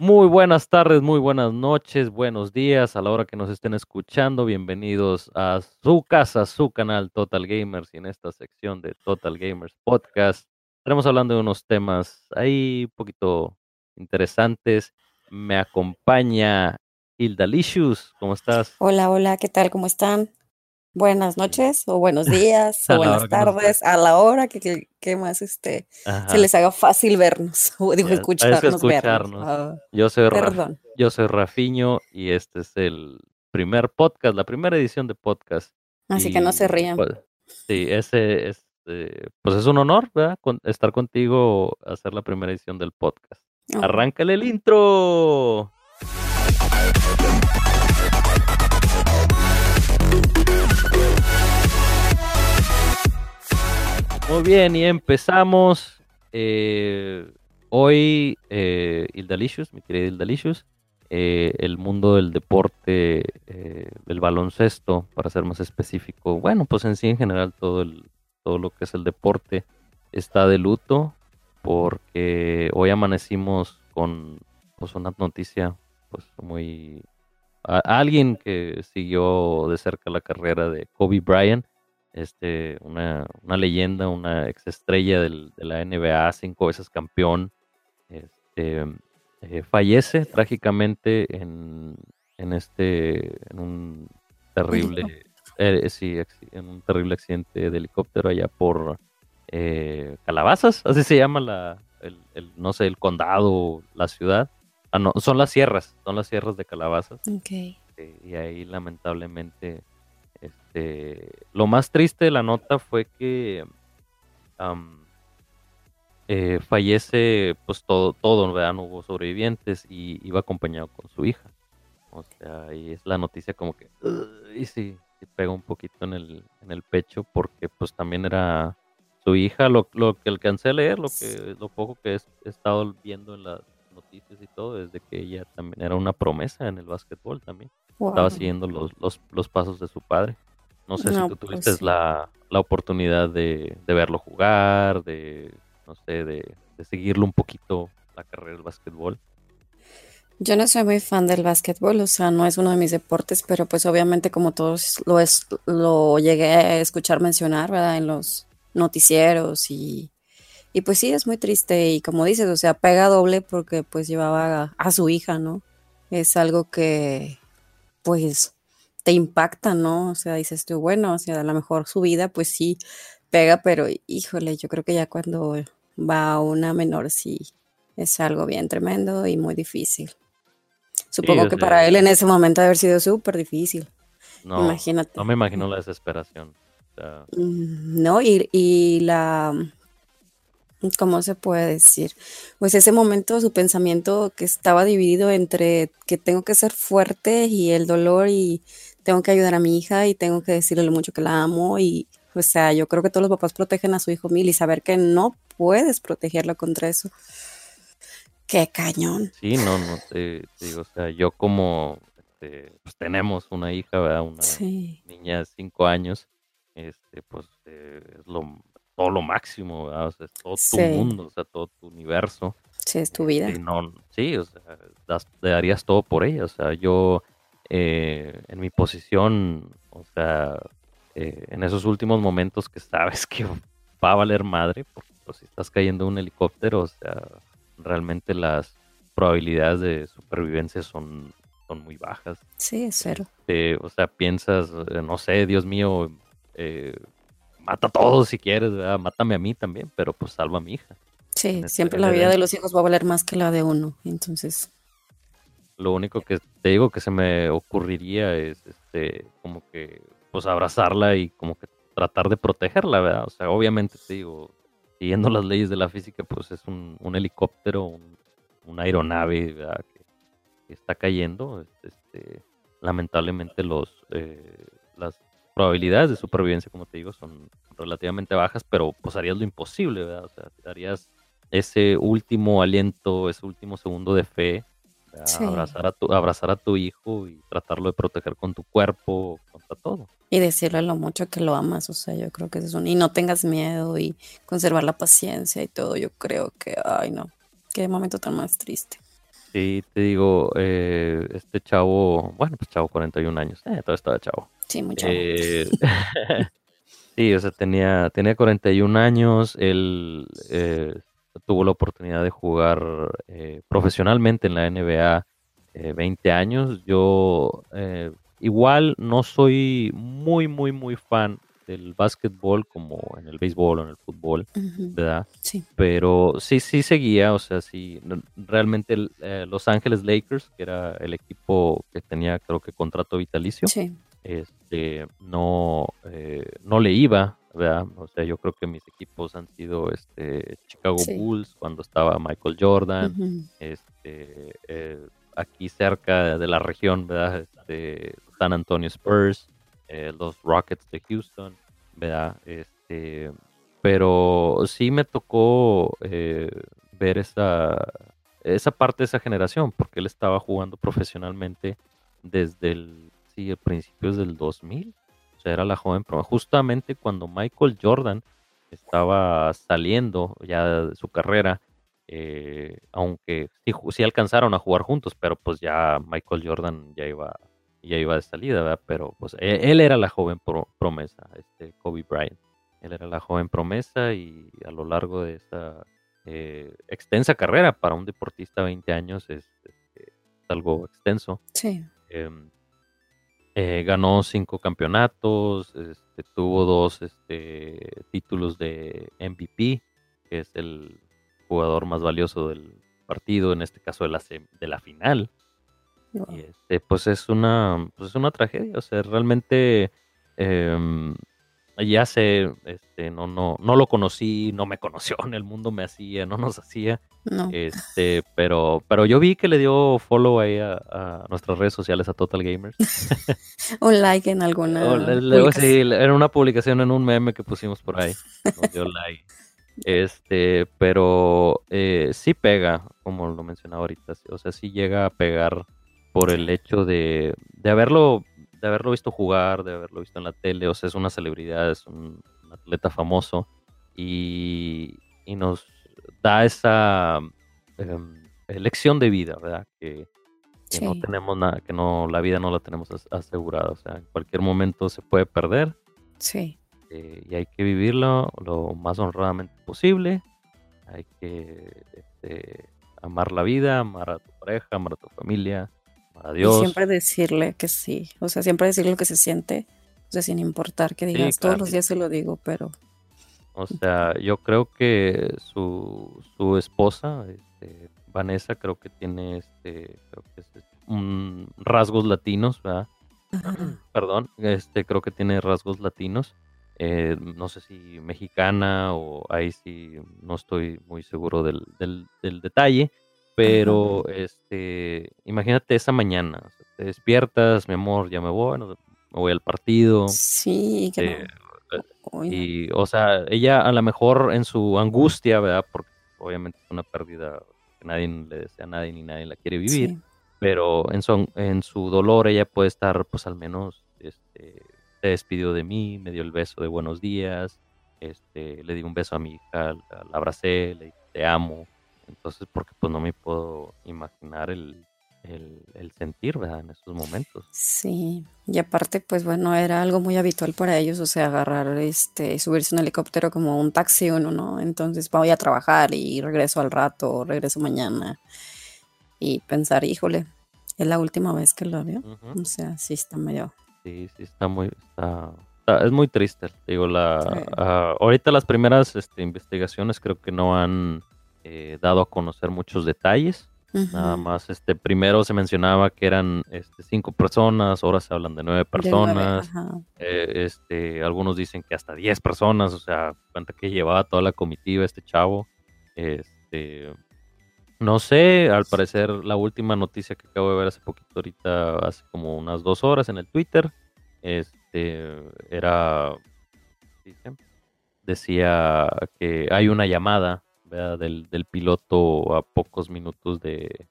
Muy buenas tardes, muy buenas noches, buenos días a la hora que nos estén escuchando. Bienvenidos a su casa, su canal Total Gamers y en esta sección de Total Gamers Podcast estaremos hablando de unos temas ahí un poquito interesantes. Me acompaña Hilda Licious, ¿cómo estás? Hola, hola, ¿qué tal? ¿Cómo están? Buenas noches o buenos días o buenas tardes a la hora que, que, más este se les haga fácil vernos o digo escucharnos, escucharnos. Ah, yo soy yo soy Rafiño y este es el primer podcast, la primera edición de podcast. Así que no se rían. Pues, sí, ese este, pues es un honor, ¿verdad? estar contigo hacer la primera edición del podcast. Oh. Arráncale el intro. Muy bien, y empezamos. Eh, hoy, eh, Ildalicious, mi querida Ildalicious, eh, el mundo del deporte, eh, del baloncesto, para ser más específico. Bueno, pues en sí, en general, todo, el, todo lo que es el deporte está de luto, porque hoy amanecimos con pues, una noticia pues muy... alguien que siguió de cerca la carrera de Kobe Bryant este, una, una leyenda, una exestrella del, de la NBA, cinco veces campeón, este, eh, fallece trágicamente en, en, este, en un terrible, eh, sí, en un terrible accidente de helicóptero allá por eh, Calabazas, así se llama la, el, el, no sé, el condado, la ciudad. Ah, no, son las sierras, son las sierras de Calabazas. Okay. y ahí lamentablemente este, lo más triste de la nota fue que eh, fallece pues todo, todo, ¿verdad? No hubo sobrevivientes y iba acompañado con su hija. O sea, y es la noticia como que, y sí, pega un poquito en el, en el pecho porque pues también era su hija, lo, lo que alcancé a leer, lo que lo poco que he, estado viendo en las noticias y todo, desde que ella también era una promesa en el básquetbol también. Estaba siguiendo los, los, los, pasos de su padre. No sé si tú pues tuviste la, la, oportunidad de, de, verlo jugar, de, no sé, de, de, seguirlo un poquito la carrera del básquetbol. Yo no soy muy fan del básquetbol, o sea, no es uno de mis deportes, pero pues obviamente como todos lo, es, lo llegué a escuchar mencionar, ¿verdad? En los noticieros y, y pues sí, es muy triste y como dices, o sea, pega doble porque pues llevaba a, a su hija, ¿no? Es algo que, pues te impacta, ¿no? O sea, dices tú, bueno, o sea, a lo mejor su vida, pues sí, pega, pero híjole, yo creo que ya cuando va a una menor, sí, es algo bien tremendo y muy difícil. Supongo que para él en ese momento debe haber sido súper difícil. No, Imagínate. No me imagino la desesperación. Mm, no, y, y la ¿cómo se puede decir? Pues ese momento su pensamiento que estaba dividido entre que tengo que ser fuerte y el dolor y tengo que ayudar a mi hija y tengo que decirle lo mucho que la amo y o sea, yo creo que todos los papás protegen a su hijo mil y saber que no puedes protegerlo contra eso. Qué cañón. Sí, no, no, te, digo, o sea, yo como, este, pues tenemos una hija, ¿verdad? Una niña de cinco años, este, pues eh, es lo todo lo máximo, o sea, es todo tu mundo, o sea, todo tu universo. Sí, es tu vida. Este, no, sí, o sea, das, darías todo por ella, o sea, yo eh, en mi posición, o sea, eh, en esos últimos momentos que sabes que va a valer madre, porque pues, si estás cayendo en un helicóptero, o sea, realmente las probabilidades de supervivencia son, son muy bajas. Sí, es cero. Este, o sea, piensas, eh, no sé, Dios mío, eh, mata a todos si quieres, mátame a mí también, pero pues salva a mi hija. Sí, este, siempre la vida de los hijos va a valer más que la de uno, entonces. Lo único que te digo que se me ocurriría es, este, como que, pues abrazarla y como que tratar de protegerla, ¿verdad? O sea, obviamente te digo, siguiendo las leyes de la física, pues es un, helicóptero, un, una aeronave, ¿verdad? Que, está cayendo, este, lamentablemente los, eh, las probabilidades de supervivencia, como te digo, son relativamente bajas, pero pues harías lo imposible, ¿verdad? O sea, harías ese último aliento, ese último segundo de fe, abrazar, a tu, abrazar a tu hijo y tratarlo de proteger con tu cuerpo, contra todo. Y decirle lo mucho que lo amas, o sea, yo creo que es un... Y no tengas miedo y conservar la paciencia y todo, yo creo que, ay no, qué momento tan más triste. Sí, te digo, eh, este chavo, bueno, pues chavo, 41 años, eh, todo estaba chavo. Sí, muy chavo. Eh, sí, o sea, tenía, tenía 41 años, él eh, tuvo la oportunidad de jugar eh, profesionalmente en la NBA eh, 20 años. Yo eh, igual no soy muy, muy, muy fan del básquetbol como en el béisbol o en el fútbol, ¿verdad? Sí, Pero sí, sí seguía, o sea, sí, realmente el, eh, Los Ángeles Lakers, que era el equipo que tenía creo que contrato vitalicio, sí, este, no, eh, no le iba, ¿verdad? O sea, yo creo que mis equipos han sido este, Chicago sí. Bulls cuando estaba Michael Jordan, este, eh, aquí cerca de la región, ¿verdad? Este, San Antonio Spurs, eh, los Rockets de Houston, ¿verdad? Este, pero sí me tocó eh, ver esa, esa parte de esa generación, porque él estaba jugando profesionalmente desde el, sí, principios del 2000, o sea, era la joven, pero justamente cuando Michael Jordan estaba saliendo ya de su carrera, eh, aunque sí, sí alcanzaron a jugar juntos, pero pues ya Michael Jordan ya iba, ya iba de salida, ¿verdad? Pero pues e- él, era la joven pro- promesa, este Kobe Bryant. Él era la joven promesa y a lo largo de esa eh, extensa carrera para un deportista 20 años es, este, es algo extenso. Sí, Em, eh, ganó cinco campeonatos, este, tuvo dos este, títulos de MVP, que es el jugador más valioso del partido, en este caso de la, de la final. Y este, pues es una, pues es una tragedia, o sea, realmente em, ya sé, este, no, no, no lo conocí, no me conoció, en el mundo me hacía, no nos hacía, no, este, pero, pero yo vi que le dio follow ahí a, a nuestras redes sociales a Total Gamers. un like en alguna O publicación. sí, era una publicación en un meme que pusimos por ahí. Nos dio like. Este, pero eh, sí pega, como lo mencionaba ahorita. O sea, sí llega a pegar por el hecho de, de haberlo, de haberlo visto jugar, de haberlo visto en la tele. O sea, es una celebridad, es un, un atleta famoso. Y, y nos da esa em, lección de vida, ¿verdad? Que, que no tenemos nada, que no, la vida no la tenemos as- asegurada. O sea, en cualquier momento se puede perder sí, eh, y hay que vivirlo lo más honradamente posible. Hay que este, amar la vida, amar a tu pareja, amar a tu familia, y siempre decirle que sí, o sea, siempre decir lo que se siente, o sea, sin importar que Sí, digas, todos los días se lo digo, pero O sea, yo creo que su, su esposa, este, Vanessa, creo que tiene este, creo que es un rasgos latinos, ¿verdad? ajá, Perdón, este, creo que tiene rasgos latinos. eh, no sé si mexicana o ahí sí no estoy muy seguro del, del, del detalle, pero este, imagínate esa mañana, o sea, te despiertas, mi amor, ya me voy, me voy al partido, sí, que eh, uy, no, y, o sea, ella a lo mejor en su angustia, ¿verdad? Porque obviamente es una pérdida que nadie le desea a nadie ni nadie la quiere vivir, sí, pero en su, en su dolor ella puede estar, pues al menos, este, se despidió de mí, me dio el beso de buenos días, este, le di un beso a mi hija, la, la abracé, le dije te amo, entonces porque pues no me puedo imaginar el, el, el sentir, ¿verdad? En esos momentos. sí, y aparte, pues bueno, era algo muy habitual para ellos, o sea, agarrar, este, subirse un helicóptero como un taxi uno, ¿no? Entonces voy a trabajar y regreso al rato, o regreso mañana, y pensar, híjole, es la última vez que lo veo, Ujú. o sea, sí está medio, Sí, sí, está muy, está, está- es muy triste. te Digo, la, Sí. ah, ahorita las primeras este, investigaciones creo que no han eh, dado a conocer muchos detalles. Nada más, este, primero se mencionaba que eran este, cinco personas, ahora se hablan de nueve de nueve, personas. eh, este, algunos dicen que hasta diez personas, o sea, cuenta que llevaba toda la comitiva este chavo. Este, no sé, al parecer la última noticia que acabo de ver hace poquito, ahorita, hace como unas dos horas en el Twitter, este, era, dice, decía que hay una llamada. Del, del piloto a pocos minutos de,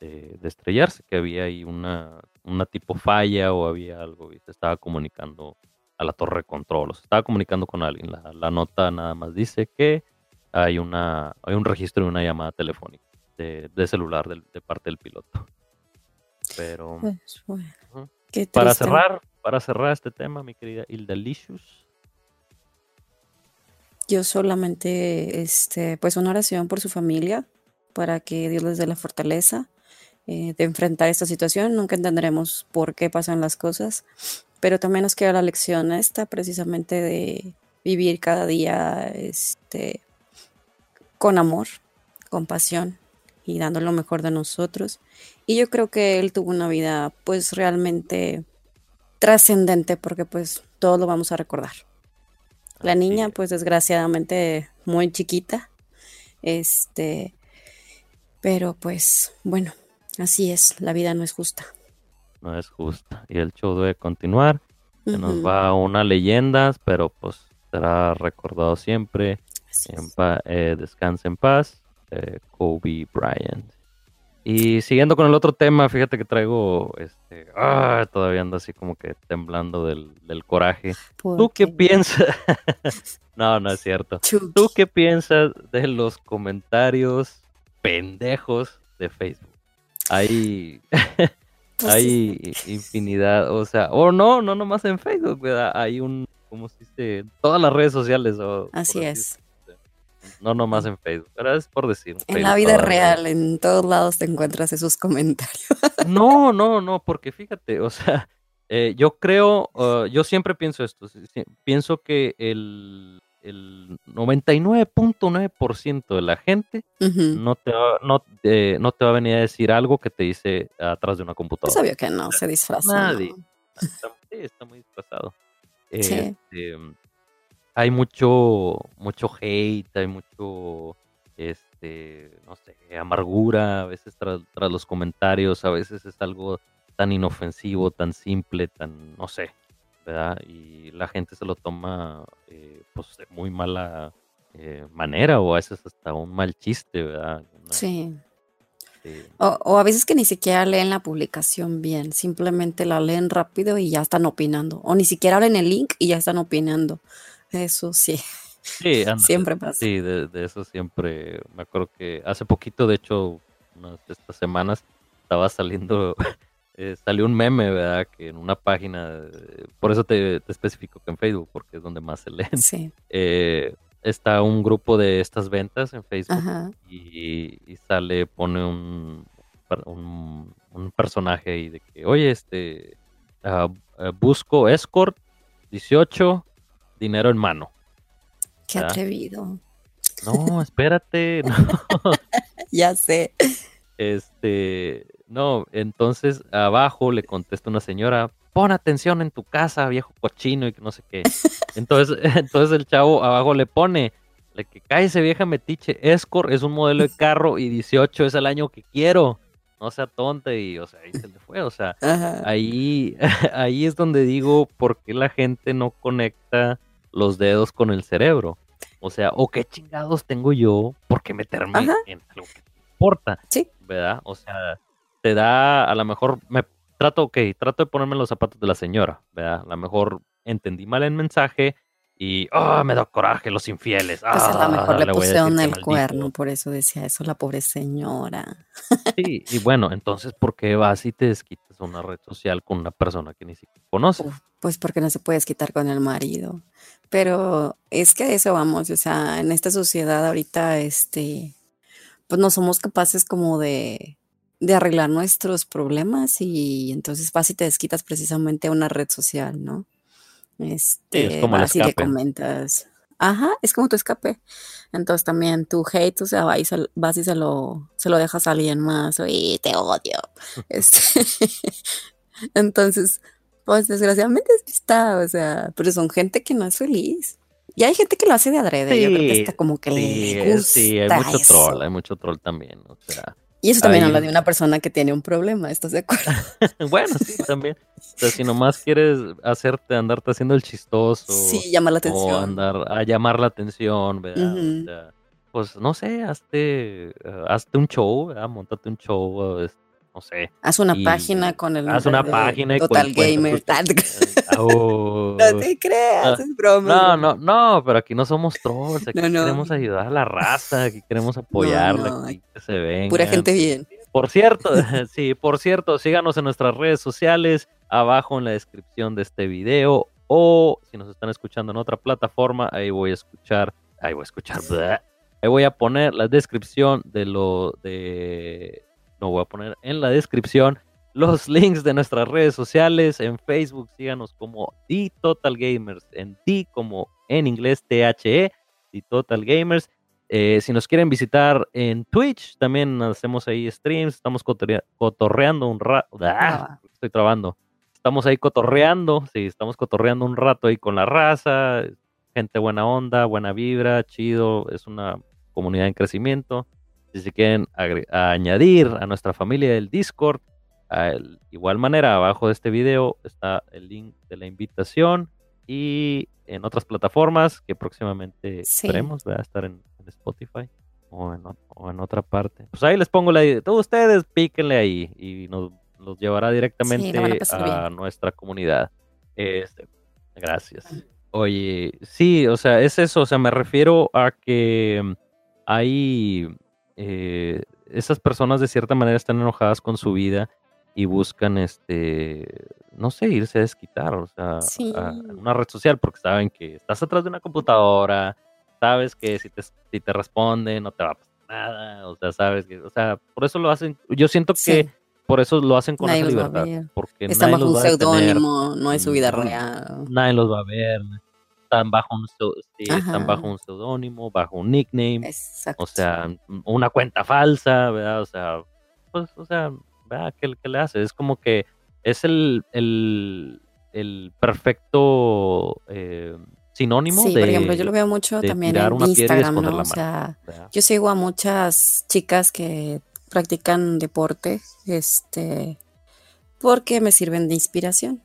de, de estrellarse, que había ahí una, una tipo falla o había algo y se estaba comunicando a la torre de control, o se estaba comunicando con alguien. La, la nota nada más dice que hay, una, hay un registro de una llamada telefónica. de, celular de, parte del piloto. Pero pues, para cerrar, para cerrar este tema, mi querida Hilda Licious. Yo solamente, este, pues una oración por su familia, para que Dios les dé la fortaleza eh, de enfrentar esta situación. Nunca entenderemos por qué pasan las cosas, pero también nos queda la lección esta, precisamente de vivir cada día, este, con amor, con pasión y dando lo mejor de nosotros. Y yo creo que él tuvo una vida pues realmente trascendente porque pues todo lo vamos a recordar. La niña pues desgraciadamente muy chiquita. Este, pero pues bueno, así es, la vida no es justa. No es justa y el show debe continuar. Se nos va una leyenda, pero pues será recordado siempre. En eh, descanse en paz. Eh, Kobe Bryant. Y siguiendo con el otro tema, fíjate que traigo, este, ah, todavía ando así como que temblando del, coraje. ¿Tú qué, piensas? no, no es cierto. ¿Tú qué piensas de los comentarios pendejos de Facebook? Hay, pues hay infinidad, o sea, o no, no nomás en Facebook, ¿verdad? Hay un, como se dice, todas las redes sociales. O, así es. No nomás en Facebook, pero es por decir. En la vida real, en todos lados te encuentras esos comentarios. No, no, no, porque fíjate, o sea, eh, yo creo, uh, yo siempre pienso esto, pienso que el, el 99.9% de la gente no, te va, no, no te va a venir a decir algo que te dice atrás de una computadora. Es obvio que no, se disfraza. Nadie. Está, sí, está muy disfrazado. Sí. Hay mucho, mucho hate, hay mucho, este, no sé, amargura, a veces tras, los comentarios, a veces es algo tan inofensivo, tan simple, tan, no sé, ¿verdad? Y la gente se lo toma, eh, pues, de muy mala eh, manera o a veces hasta un mal chiste, ¿verdad? sí. O, o, a veces que ni siquiera leen la publicación bien, simplemente la leen rápido y ya están opinando. O ni siquiera abren el link y ya están opinando. Eso sí. Sí, siempre pasa. Sí, de, eso siempre. Me acuerdo que hace poquito, de hecho, unas de estas semanas, estaba saliendo, eh, salió un meme, ¿verdad? Que en una página, por eso te, especifico que en Facebook, porque es donde más se leen. Sí. Eh, está un grupo de estas ventas en Facebook y, sale, pone un, un, personaje ahí de que, oye, este, ah, eh, busco escort 18 dinero en mano. Qué atrevido. No, espérate. ya sé. Este, no, entonces abajo le contesta una señora, pon atención en tu casa, viejo cochino y que no sé qué. Entonces, entonces el chavo abajo le pone, le que ese vieja metiche, Escort es un modelo de carro y 18 es el año que quiero. No sea tonta y, o sea, ahí se le fue, o sea, ahí, ahí es donde digo por qué la gente no conecta los dedos con el cerebro. O sea, o qué chingados tengo yo por qué meterme en algo que te importa. Sí. ¿Verdad? O sea, te da, a lo mejor, me trato, ok, trato de ponerme los zapatos de la señora, ¿verdad? A lo mejor entendí mal el mensaje y, oh, me da coraje los infieles. Pues a lo ah, mejor le, pusieron el cuerno, por eso decía eso la pobre señora. Sí, y bueno, entonces, ¿por qué vas y te desquitas una red social con una persona que ni siquiera conoces? pues porque no se puede desquitar con el marido. Pero es que eso vamos, o sea, en esta sociedad ahorita, este, pues no somos capaces como de, de arreglar nuestros problemas y entonces vas y te desquitas precisamente a una red social, ¿no? Este, es como vas y le comentas. Ajá, es como tu escape. Entonces también tu hate, o sea, vas y se, vas y se lo, se lo dejas a alguien más, y te odio. este, entonces, pues desgraciadamente está, o sea, pero son gente que no es feliz. Y hay gente que lo hace de adrede, yo creo que está como que le gusta Sí, hay mucho troll, hay mucho troll también, o sea. Y eso también habla de una persona que tiene un problema, ¿estás de acuerdo? bueno, sí, también. O sea, si nomás quieres hacerte, andarte haciendo el chistoso. Sí, llamar la atención. O andar a llamar la atención, ¿verdad? o sea, pues no sé, hazte, uh, hazte un show, ¿verdad? Montate un show, no sé. Haz una página con el Haz una página Total Gamer. no te creas, es broma. No, no, no, pero aquí no somos trolls, aquí queremos ayudar a la raza, aquí queremos apoyarla, aquí que se venga. Pura gente bien. Por cierto, sí, por cierto, síganos en nuestras redes sociales, abajo en la descripción de este video, o si nos están escuchando en otra plataforma, ahí voy a escuchar, ahí voy a escuchar, ahí voy a poner la descripción de lo de, no voy a poner en la descripción los links de nuestras redes sociales. En Facebook síganos como The Total Gamers, en The como en inglés THE, The Total Gamers. Eh, si nos quieren visitar en Twitch, también hacemos ahí streams, estamos cotorreando un rato. Ah, estoy trabando. Estamos ahí cotorreando, sí, estamos cotorreando un rato ahí con la raza, gente buena onda, buena vibra, chido, es una comunidad en crecimiento. Si se quieren añadir a nuestra familia del Discord, de igual manera, abajo de este video está el link de la invitación y en otras plataformas que próximamente esperemos va a estar en, Spotify o en, otra parte. Pues ahí les pongo la Todos ustedes píquenle ahí y nos los llevará directamente a, nuestra comunidad. Este, gracias. Oye, sí, o sea, es eso, o sea, me refiero a que hay eh, esas personas de cierta manera están enojadas con su vida y buscan, este, no sé, irse a desquitar, o sea, a una red social, porque saben que estás atrás de una computadora, sabes que si te, si te responden no te va a pasar nada, o sea, sabes que, o sea, por eso lo hacen, yo siento que por eso lo hacen con esa libertad, porque están bajo un seudónimo, no es su vida real. Nadie los va a ver, están bajo un, están bajo un seudónimo, bajo un nickname, o sea, una cuenta falsa, ¿verdad? O sea, pues, o sea, ¿Qué, le hace? Es como que es el, el, perfecto eh, sinónimo sí, por ejemplo, yo lo veo mucho también en Instagram, ¿no? O sea, yo sigo a muchas chicas que practican deporte, este, porque me sirven de inspiración.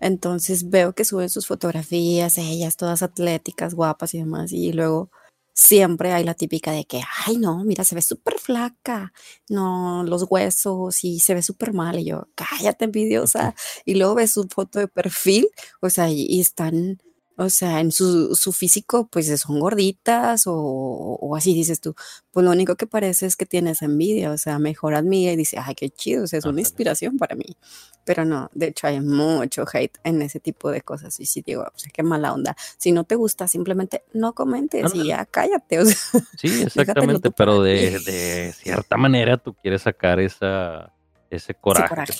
Entonces veo que suben sus fotografías, ellas todas atléticas, guapas y demás, y luego siempre hay la típica de que, ay, no, mira, se ve súper flaca, no, los huesos y se ve súper mal. Y yo, cállate, envidiosa. Y luego ves su foto de perfil, o sea, y, están, o sea, en su, su físico, pues son gorditas o, así dices tú. Pues lo único que parece es que tienes envidia, o sea, mejor admira y dice, ay, qué chido, o sea, es una inspiración para mí. Pero no, de hecho hay mucho hate en ese tipo de cosas. Y si digo, o sea, qué mala onda. Si no te gusta, simplemente no comentes y ya cállate. O sea, sí, exactamente, pero de, de, cierta manera tú quieres sacar esa, ese coraje,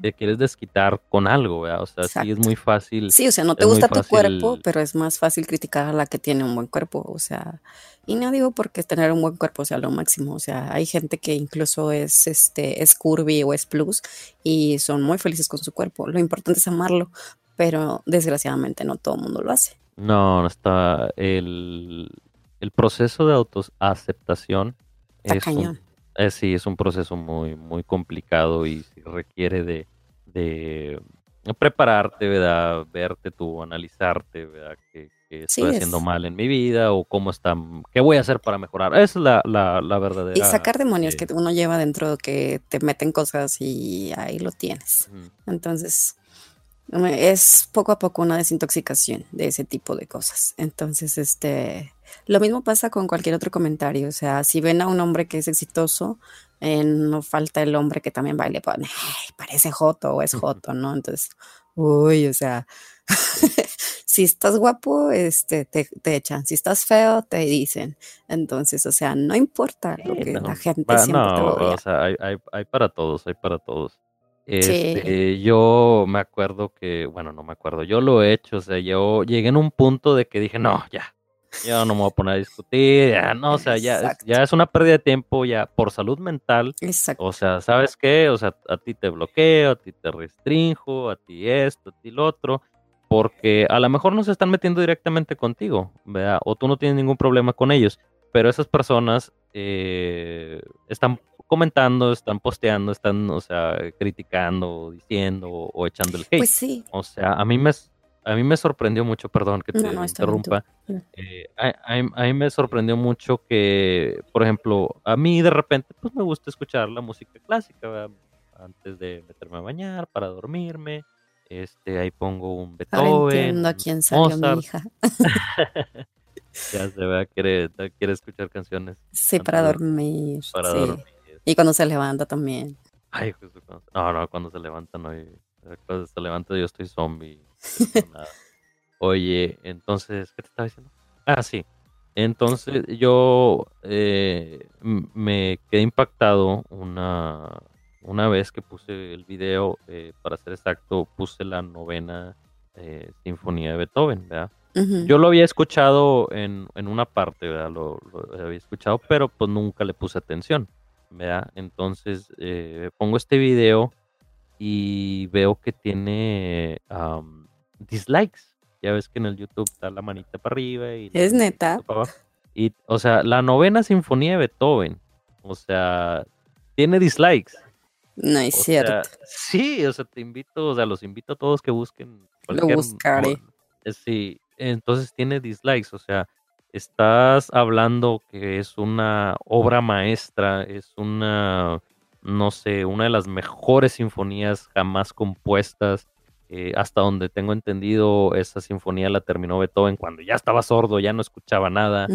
te, quieres desquitar con algo, O sea, sí es muy fácil. Sí, o sea, no te gusta tu cuerpo, pero es más fácil criticar a la que tiene un buen cuerpo, o sea, y no digo porque tener un buen cuerpo sea lo máximo, o sea, hay gente que incluso es este es curvy o es plus y son muy felices con su cuerpo. Lo importante es amarlo, pero desgraciadamente no todo el mundo lo hace. No, no está el, el proceso de autoaceptación es cañón. Eh, sí, es un proceso muy, muy complicado y requiere de, de prepararte, ¿verdad? Verte tú, analizarte, ¿verdad? ¿Qué, estoy haciendo mal en mi vida o cómo está, qué voy a hacer para mejorar? Es la, la, la verdadera. Y sacar demonios que uno lleva dentro que te meten cosas y ahí lo tienes. Entonces, es poco a poco una desintoxicación de ese tipo de cosas. Entonces, este, lo mismo pasa con cualquier otro comentario. O sea, si ven a un hombre que es exitoso, eh, no falta el hombre que también baile, pone, parece joto o es joto, ¿no? Entonces, uy, o sea, si estás guapo, este, te, echan. Si estás feo, te dicen. Entonces, o sea, no importa lo que la gente siempre no, o sea, hay, hay para todos, hay para todos. Este, yo me acuerdo que, bueno, no me acuerdo, yo lo he hecho, o sea, yo llegué en un punto de que dije, no, ya, yo no me voy a poner a discutir, ya, no, o sea, ya, ya es una pérdida de tiempo, ya, por salud mental. Exacto. O sea, ¿sabes qué? O sea, a ti te bloqueo, a ti te restrinjo, a ti esto, a ti lo otro, porque a lo mejor no se están metiendo directamente contigo, ¿verdad? O tú no tienes ningún problema con ellos, pero esas personas eh, están comentando, están posteando, están, o sea, criticando, diciendo o, echando el hate. Pues sí. O sea, a mí me, a mí me sorprendió mucho, perdón que te interrumpa. Eh, a, mí me sorprendió mucho que, por ejemplo, a mí de repente, pues me gusta escuchar la música clásica, antes de meterme a bañar, para dormirme. Este, ahí pongo un Ahora Beethoven, entiendo a quién salió mi hija. Ya se vea, quiere, quiere escuchar canciones Sí, para dormir. para sí. dormir. Y cuando se levanta también. Ay, justo cuando- no, no, cuando se levanta no Cuando se levanta yo estoy zombie. No hago nada. Oye, entonces, ¿qué te estaba diciendo? Ah, sí. Entonces yo eh, me quedé impactado una, una vez que puse el video, eh, para ser exacto, puse la novena eh, sinfonía de Beethoven, ¿verdad? Yo lo había escuchado en, en una parte, ¿verdad? Lo, lo había escuchado, pero pues nunca le puse atención, ¿verdad? Entonces eh, pongo este video y veo que tiene dislikes. Ya ves que en el YouTube está la manita para arriba y Es neta. para abajo. Y, o sea, la novena sinfonía de Beethoven, o sea, tiene dislikes. No es O cierto. sea, sí, o sea, te invito, o sea, los invito a todos que busquen Lo buscaré. eh, Sí, entonces tiene dislikes, o sea, estás hablando que es una obra maestra, es una, no sé, una de las mejores sinfonías jamás compuestas. Eh, hasta donde tengo entendido, esa sinfonía la terminó Beethoven cuando ya estaba sordo, ya no escuchaba nada.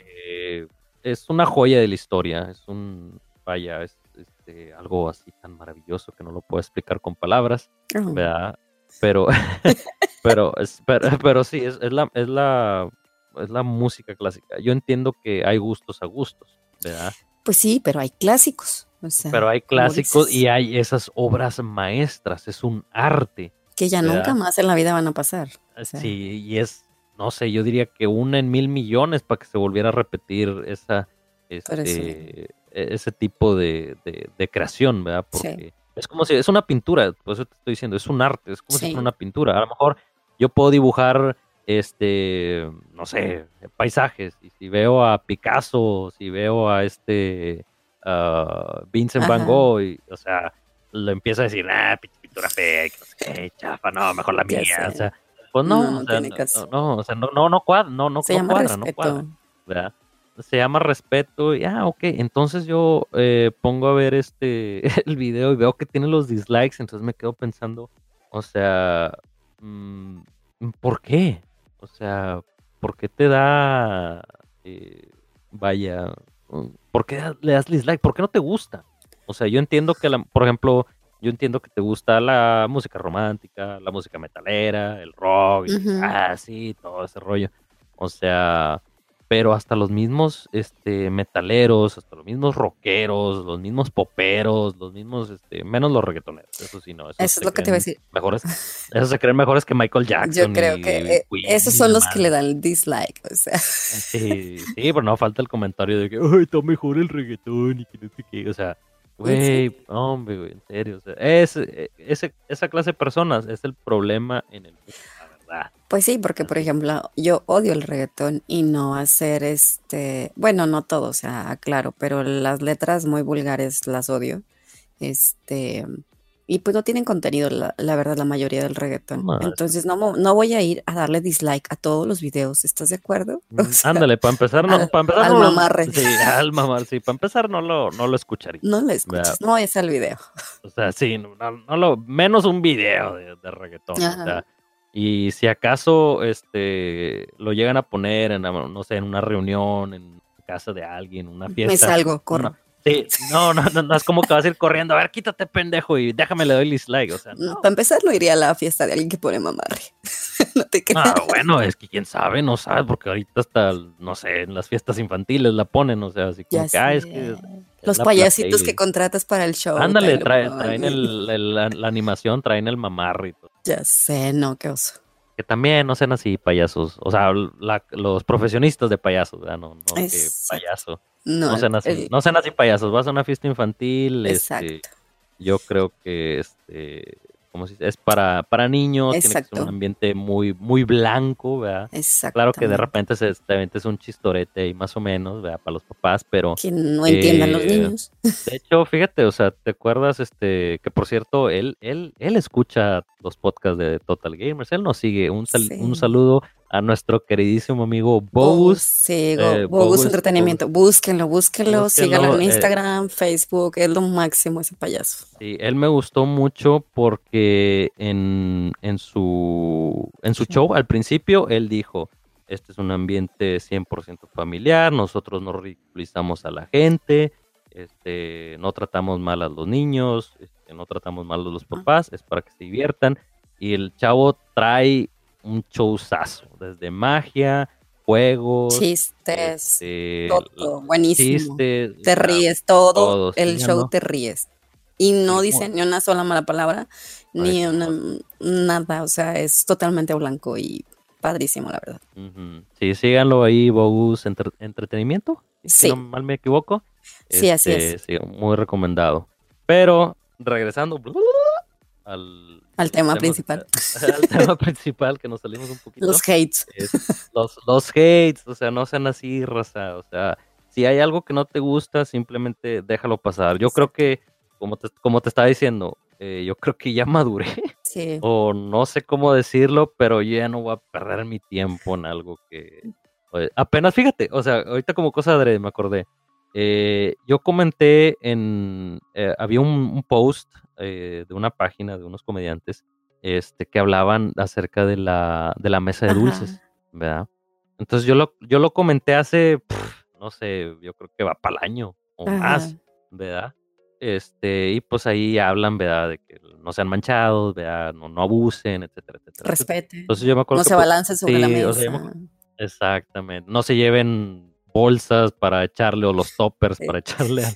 Eh, es una joya de la historia, es un, vaya, es este, algo así tan maravilloso que no lo puedo explicar con palabras. ¿verdad? Pero, pero, es- pero, pero sí, es, es la, es, la, es la música clásica. Yo entiendo que hay gustos a gustos, ¿verdad? Pues sí, pero hay clásicos. O sea, Pero hay clásicos y hay esas obras maestras, es un arte. Que ya ¿verdad? nunca más en la vida van a pasar. O sea, Sí, y es, no sé, yo diría que una en mil millones para que se volviera a repetir esa, sí. este, e- ese tipo de, de- de creación, ¿verdad? Sí. Porque es como si, es una pintura, por eso te estoy diciendo, es un arte, es como si fuera una pintura. A lo mejor yo puedo dibujar, este, no sé, paisajes, y si veo a Picasso, si veo a este, ah, Vincent Van. Gogh, y, o sea, lo empiezo a decir, ah, pintura fea, que no sé qué, chafa, no, mejor la mía, sé. o sea, pues no, No, no o sea, no, no, o sea, no, no, no cuadra, no, no, se no llama cuadra, no respeto. cuadra, ¿verdad? Se llama respeto y, ah, ok, entonces yo eh, pongo a ver este, el video y veo que tiene los dislikes, entonces me quedo pensando, o sea, mm, ¿por qué? O sea, ¿por qué te da, eh, vaya, mm, ¿por qué le das dislike? ¿Por qué no te gusta? O sea, yo entiendo que, la, por ejemplo, yo entiendo que te gusta la música romántica, la música metalera, el rock, ah, sí, todo ese rollo. O sea, pero hasta los mismos este, metaleros, hasta los mismos rockeros, los mismos poperos, los mismos, este, menos los reggaetoneros, eso sí, no. Eso es lo que te iba a decir. Mejores, esos se creen mejores que Michael Jackson. Yo creo y que eh, esos son los que le dan el dislike. O sea, Sí, sí, pero no falta el comentario de que, ay, está mejor el reggaetón y que no sé qué. O sea, güey, hombre, güey, en serio. O sea, es, eh, ese, esa clase de personas es el problema en el mundo, la verdad. pues sí, porque por ejemplo, yo odio el reggaetón y no hacer este, bueno, no todo, o sea, claro, pero las letras muy vulgares las odio. Este, y pues no tienen contenido, la, la verdad, la mayoría del reggaetón. Entonces no, no voy a ir a darle dislike a todos los videos, ¿estás de acuerdo? O Mm, sea, Ándale, para empezar, no, al- para empezar, al no lo- mamarre. Sí, al mamar, sí, para empezar, no lo, no lo escucharía. no le Vea. escuches, no es el video. O sea, sí, no, lo, menos un video de, de reggaetón. o Ajá. sea, y si acaso este lo llegan a poner en, no sé, en una reunión, en casa de alguien, una fiesta. Me salgo, corro. Sí, no, no, no, no es como que vas a ir corriendo, a ver, quítate pendejo y déjame le doy dislike, o sea, no. Para empezar, no iría a la fiesta de alguien que pone mamarre. no te creas. Ah, bueno, es que quién sabe, no sabe, porque ahorita hasta, no sé, en las fiestas infantiles la ponen, o sea, así como que, ah, es Los payasitos que contratas para el show. Ándale, trae- traen el, el- la, la animación, traen el todo. Ya sé, no, qué oso. Que también no sean así payasos, o sea, la- los profesionistas de payasos, ¿verdad? No, no que payaso. No, No sean así, el- no sean así payasos, vas a una fiesta infantil, este, Exacto. yo creo que este, ¿cómo se dice? es para, para niños, tiene que ser Exacto. un ambiente muy, muy blanco, ¿verdad? Exacto. Claro que de repente se te avientes un chistorete y más o menos, ¿verdad? Para los papás, pero Que no entiendan los Eh, niños. de hecho, fíjate, o sea, ¿te acuerdas este que por cierto, él él él escucha los podcasts de Total Gamers, él nos sigue, un sal- Sí. un saludo a nuestro queridísimo amigo Bogus, sí, eh, Bogus Bogus, Entretenimiento. Búsquenlo, búsquenlo, síganlo Búsquenlo, en eh. Instagram, Facebook, es lo máximo ese payaso. Sí, él me gustó mucho porque en, en su, en su Sí. show al principio él dijo, este es un ambiente 100% familiar, nosotros no ridiculizamos a la gente, este, no tratamos mal a los niños, este, no tratamos mal a los papás, es para que se diviertan. Y el chavo trae un showzazo, desde magia, juegos, Chistes, este, todo, buenísimo. chistes, Te ríes, todo todo, el sí, show ¿no? te ríes. Y no dice ni una sola mala palabra, ni una, nada, o sea, es totalmente blanco y padrísimo, la verdad. Ujú. Sí, síganlo ahí, Bogus Entre- Entretenimiento, si no mal me equivoco. Sí, así Este, es. sí, muy recomendado. Pero, regresando al, Al tema principal. al tema principal, que nos salimos un poquito. Los hates. es los, los hates, o sea, no sean así, raza, o sea, si hay algo que no te gusta, simplemente déjalo pasar. Yo creo que, como te, como te estaba diciendo, eh, yo creo que ya maduré, Sí. o no sé cómo decirlo, pero yo ya no voy a perder mi tiempo en algo que... oye, apenas, fíjate, o sea, ahorita como cosa de me acordé. eh, yo comenté en... eh, había un, un post eh, de una página de unos comediantes este, que hablaban acerca de la, de la mesa de Ajá. dulces, ¿verdad? Entonces yo lo, yo lo comenté hace, pf, no sé, yo creo que va para el año o Ajá. más, ¿verdad? Este, y pues ahí hablan, ¿verdad? De que no sean manchados, ¿verdad? No, no abusen, etcétera, etcétera. Respete. Entonces yo me acuerdo No que, se pues, balance sobre la sí, mesa. o sea, me exactamente. No se lleven bolsas para echarle o los toppers para echarle a,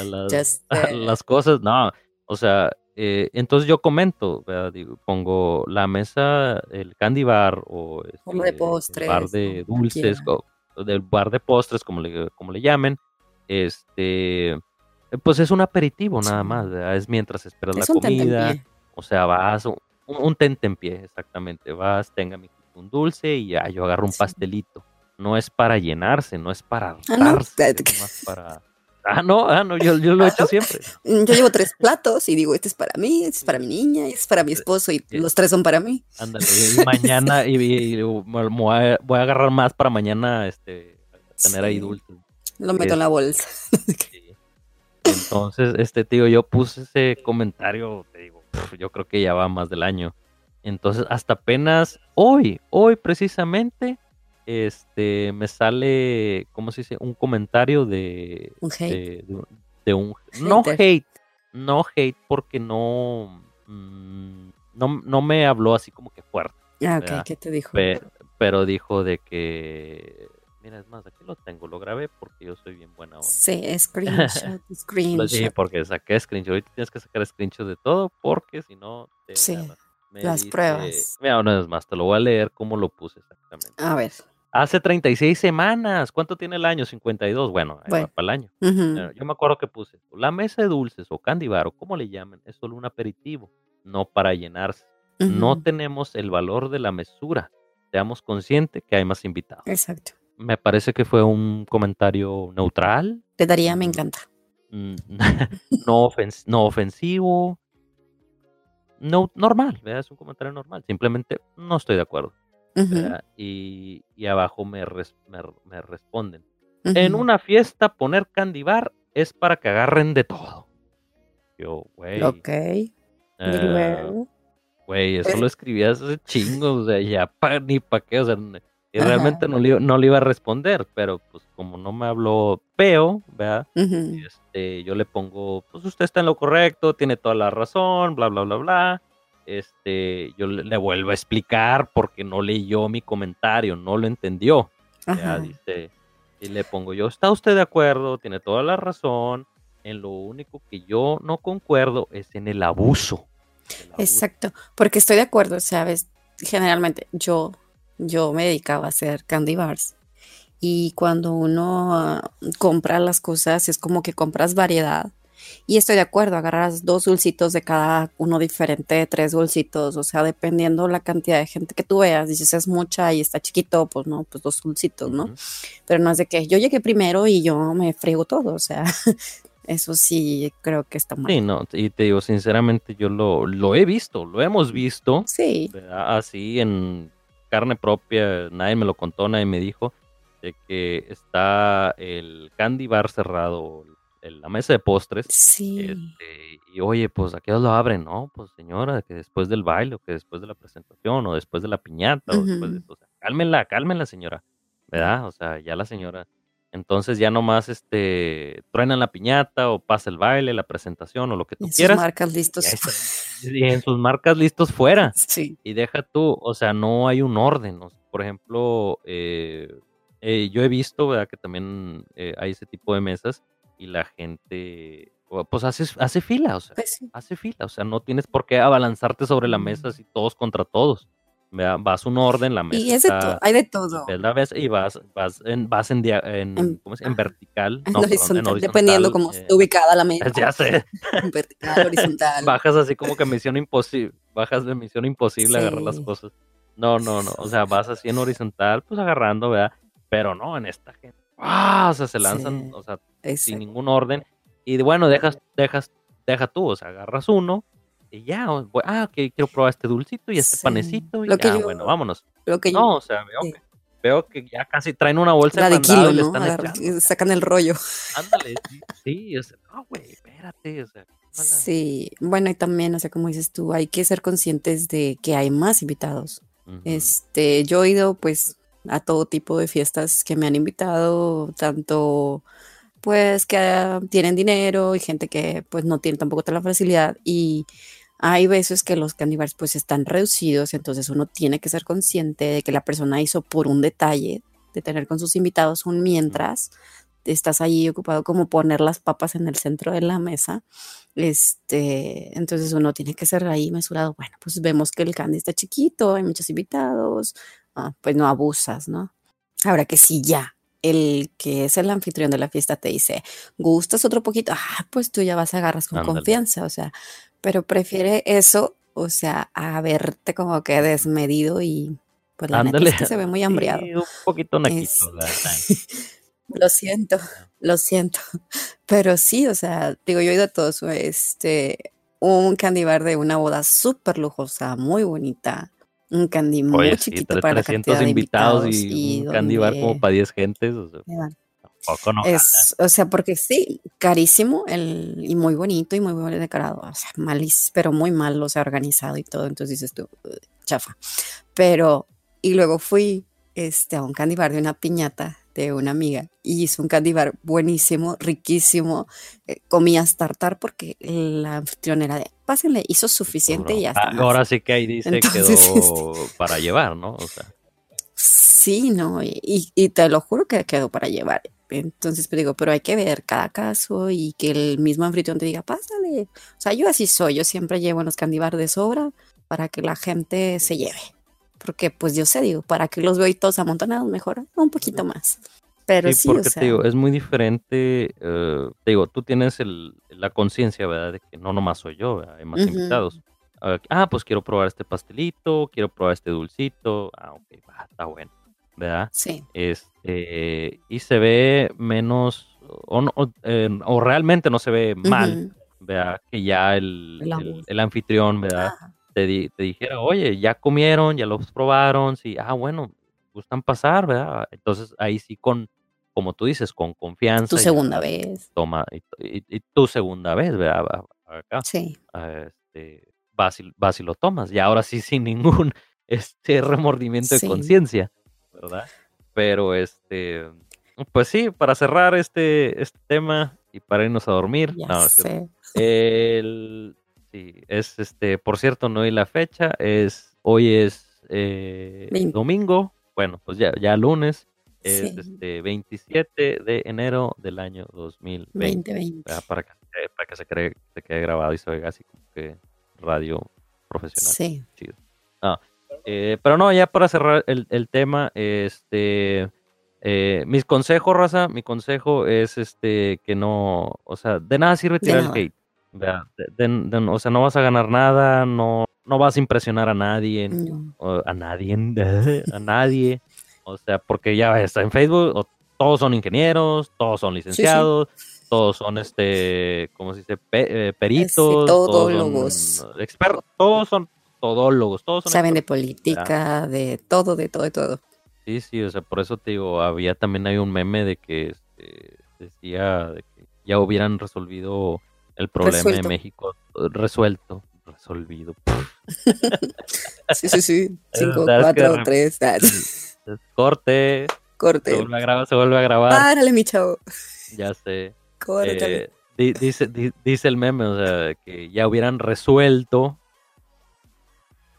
a las, a las cosas. No, o sea, eh, entonces yo comento. Digo, pongo la mesa, el candy bar o de este, el bar de dulces, o del bar de postres, como le, como le llamen. Este, pues es un aperitivo nada más, ¿verdad? Es mientras esperas Es la comida. tentempié. O sea, vas, un, un tente en pie, exactamente. Vas, tenga mi un dulce y ya, yo agarro un Sí. pastelito. No es para llenarse, no es para Ah, no. es más para... Ah, no, ah, no, yo, yo lo he hecho siempre. Mm, Yo llevo tres platos y digo, este es para mí, este es para mi niña, este es para mi esposo y los tres son para mí. Ándale, y mañana, y, y- y me voy a voy a agarrar más para mañana, este, tener ahí Sí. dulces. Lo meto en la bolsa. Sí. Entonces, este tío, yo puse ese comentario, te digo, yo creo que ya va más del año. Entonces, hasta apenas hoy, hoy precisamente, este, me sale, ¿cómo se dice? Un comentario de, Un hate. de, de un- de un, no hate, no hate, porque no, mm, no, no me habló así como que fuerte, Ah, ok, Ya. ¿qué te dijo? pe- pero dijo de que, mira, es más, aquí lo tengo, lo grabé porque yo soy bien buena onda. Sí, screenshot, Pues sí, screenshot. porque saqué screenshot. Ahorita tienes que sacar screenshot de todo porque si no te Sí, las pruebas. Mira, una vez más, te lo voy a leer cómo lo puse exactamente. A ver. Hace 36 semanas. ¿Cuánto tiene el año? 52. Bueno, Bueno. para el año. Bueno, yo me acuerdo que puse la mesa de dulces o candy bar o como le llamen, es solo un aperitivo, no para llenarse. No tenemos el valor de la mesura. Seamos conscientes que hay más invitados. Exacto. Me parece que fue un comentario neutral, Le daría, me Mm, encanta. mm, no, ofens- no ofensivo, no, normal, ¿verdad? es un comentario normal, simplemente no estoy de acuerdo. Y, y abajo me, res- me, me responden, en una fiesta poner candy bar es para que agarren de todo. Yo, güey, Ok. Luego. güey, eso Pues- lo escribías hace chingos, o sea, ya pa- ni para qué, o sea, y realmente no le, iba- no le iba a responder, pero pues como no me habló feo, ¿verdad? Este, yo le pongo, pues usted está en lo correcto, tiene toda la razón, bla, bla, bla, bla. Este, yo le, le vuelvo a explicar porque no leyó mi comentario, no lo entendió. Ya dice, y le pongo yo, ¿está usted de acuerdo? Tiene toda la razón. En lo único que yo no concuerdo es en el abuso. El abuso. Exacto, porque estoy de acuerdo, sabes, generalmente yo, yo me dedicaba a hacer candy bars y cuando uno ah, compra las cosas es como que compras variedad y estoy de acuerdo, agarras dos dulcitos de cada uno diferente, tres dulcitos, o sea, dependiendo la cantidad de gente que tú veas, dices es mucha y está chiquito, pues no, pues dos dulcitos, ¿no? Pero no es de que yo llegué primero y yo me friego todo, o sea, eso sí creo que está mal. Sí, no, y te digo, sinceramente, yo lo, lo he visto, lo hemos visto, Sí, ¿verdad? Así en carne propia, nadie me lo contó, nadie me dijo, de que está el candy bar cerrado, la mesa de postres. Sí. Este, y oye, pues aquí lo abren, ¿no? Pues señora, que después del baile, o que después de la presentación, o después de la piñata, o después de, o sea, cálmenla, cálmenla, señora, ¿verdad? O sea, ya la señora. Entonces ya nomás este truenan la piñata o pasa el baile, la presentación o lo que tú en quieras. Sus marcas listos. Y en sus marcas listos fuera. Sí. Y deja tú, o sea, no hay un orden. Por ejemplo, eh, eh, yo he visto, ¿verdad? Que también eh, hay ese tipo de mesas y la gente, pues hace, hace fila, o sea, Pues sí. hace fila, o sea, no tienes por qué abalanzarte sobre la mesa así todos contra todos. Vas un orden, la mesa Y es de está- todo, hay de todo. la mesa y vas, vas en, vas en, dia- en, vertical, En no, perdón, horizontal, dependiendo cómo eh, esté ubicada la mesa. Ya sé, Vertical, horizontal. bajas así como que misión imposible, bajas de misión imposible agarrar las cosas. No, no, no, o sea, vas así en horizontal, pues agarrando, ¿verdad? Pero no, en esta gente, ¡ah! o sea, se lanzan, Sí. o sea, Ese. sin ningún orden. Y bueno, dejas, dejas, deja tú, o sea, agarras uno y ya, o- bu- ah, ok, quiero probar este dulcito y este Sí. panecito y Lo ya, yo- bueno, vámonos. Lo que yo- No, o sea, veo, sí. que, veo que ya casi traen una bolsa la de kilo, y le ¿no? están Agarra- echando. sacan el rollo. Ándale, sí, o sea, no, güey, espérate, o sea, ojalá. Sí, bueno, y también, o sea, como dices tú, hay que ser conscientes de que hay más invitados. Ujú. Este, yo he ido pues a todo tipo de fiestas que me han invitado, tanto pues que ah, tienen dinero y gente que pues no tiene tampoco toda la facilidad y hay veces que los candy bars pues están reducidos, entonces uno tiene que ser consciente de que la persona hizo por un detalle de tener con sus invitados un mientras estás ahí ocupado como poner las papas en el centro de la mesa. Este, entonces uno tiene que ser ahí mesurado. Bueno, pues vemos que el candy está chiquito, hay muchos invitados, ah, pues no abusas, ¿no? Ahora que si ya el que es el anfitrión de la fiesta te dice, ¿gustas otro poquito? Ah, pues tú ya vas a agarras con Ándale. confianza, o sea, pero prefiere eso, o sea, a verte como que desmedido y pues la neta Ándale. es que se ve muy hambriado. Sí, un poquito naquito, Es- la. Lo siento, lo siento. Pero sí, o sea, digo, yo he ido a todos, este, un candy bar de una boda súper lujosa, muy bonita, un candy muy Oye, chiquito para la 300 cantidad de invitados, invitados y un candy bar como para 10 gentes, o sea, tampoco no es, o sea, porque sí, carísimo el, y muy bonito y muy bien decorado, o sea, malísimo, pero muy mal, o sea, organizado y todo, entonces dices tú, "Ugh, chafa. Pero, y luego fui este, a un candy bar de una piñata de una amiga y hizo un candy bar buenísimo, riquísimo, eh, comías tartar porque la anfitriona era de, pásenle, hizo suficiente y ya está. Ah, Ahora sí que ahí dice Entonces, quedó para llevar, ¿no? O sea, Sí, no, y, y- y te lo juro que quedó para llevar. Entonces, pues digo, pero hay que ver cada caso y que el mismo anfitrión te diga, pásale. O sea, yo así soy, yo siempre llevo en los candy bar de sobra para que la gente se lleve. Porque, pues yo sé, digo, para que los veo ahí todos amontonados, mejor un poquito más. Pero sí, sí, o porque sea, te digo, es muy diferente. eh, te digo, tú tienes el, la conciencia, ¿verdad? De que no nomás soy yo, ¿verdad? hay más invitados. Ah, ah, pues quiero probar este pastelito, quiero probar este dulcito. Ah, ok, va, está bueno, ¿verdad? sí, Este, y se ve menos, o, no- o, eh, o realmente no se ve mal, ¿verdad? Que ya el, El anfitrión, ¿verdad? ajá, te, di- te dijera, oye, ya comieron, ya los probaron, sí, ah, bueno, gustan pasar, ¿verdad? Entonces ahí sí con, como tú dices, con confianza. tu segunda vez. Toma, y, y- y tu segunda vez, ¿verdad? Acá, Sí, este, vas y, vas y lo tomas, y ahora sí sin ningún este remordimiento Sí. de conciencia, ¿verdad? Pero este, pues sí, para cerrar este, este tema y para irnos a dormir, ya no, no es cierto. sé. El, sí, es este, por cierto, no hay la fecha, es, hoy es eh, domingo, bueno, pues ya, ya lunes, es Sí, este 27 de enero del año 2020, 2020. ¿verdad? para que, para que se, cree, se quede grabado y se oiga así como que radio profesional. Sí, Eh, pero no, ya para cerrar el, el tema, este, eh, mis consejos, raza, mi consejo es este que no, o sea, de nada sirve tirar el hate. ¿Verdad? De- de- de- o sea, no vas a ganar nada, no, no vas a impresionar a nadie, no, o a nadie, a nadie. O sea, porque ya está en Facebook, o todos son ingenieros, todos son licenciados, todos son este, ¿cómo se dice? Pe- eh, peritos, todos son todólogos. expertos, todos son, todólogos, todos son Saben de política, de todo, de todo, de todo. Sí, sí, o sea, por eso te digo, había también hay un meme de que este, decía de que ya hubieran resolvido el problema de. México, eh, resuelto, resolvido. Sí, sí, sí. Cinco, ¿Sabes qué? cuatro, tres. ah, Corte, se Corte. vuelve a grabar, se vuelve a grabar, Párale, mi chavo. ya sé. Córtale. Eh, di- dice, di- dice el meme, o sea, que ya hubieran resuelto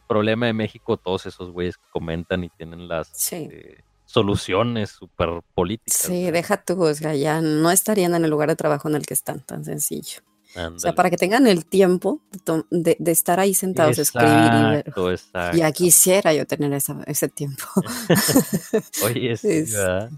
el problema de México todos esos güeyes que comentan y tienen las Sí. eh, soluciones súper políticas. Sí, deja tú, o sea, ya no estarían en el lugar de trabajo en el que están, tan sencillo. O sea, para que tengan el tiempo de, to- de- de estar ahí sentados a escribir y ver. Exacto. Ya quisiera yo tener esa- ese tiempo. Oye, sí, Es- ¿verdad?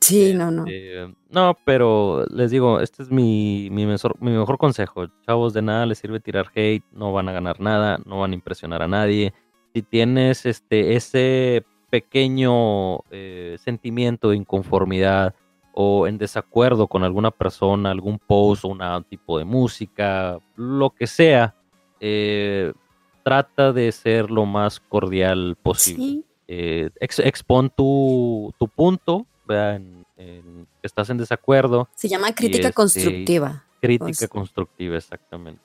Sí, no, no. Este, no, pero les digo, este es mi, mi, mejor, mi mejor consejo. Chavos, de nada les sirve tirar hate, no van a ganar nada, no van a impresionar a nadie. Si tienes este, ese pequeño eh, sentimiento de inconformidad o en desacuerdo con alguna persona, algún post o un tipo de música, lo que sea, eh, trata de ser lo más cordial posible Sí, eh, ex- expon tu, tu punto. En- en estás en desacuerdo, se llama crítica este, constructiva. crítica constructiva, exactamente.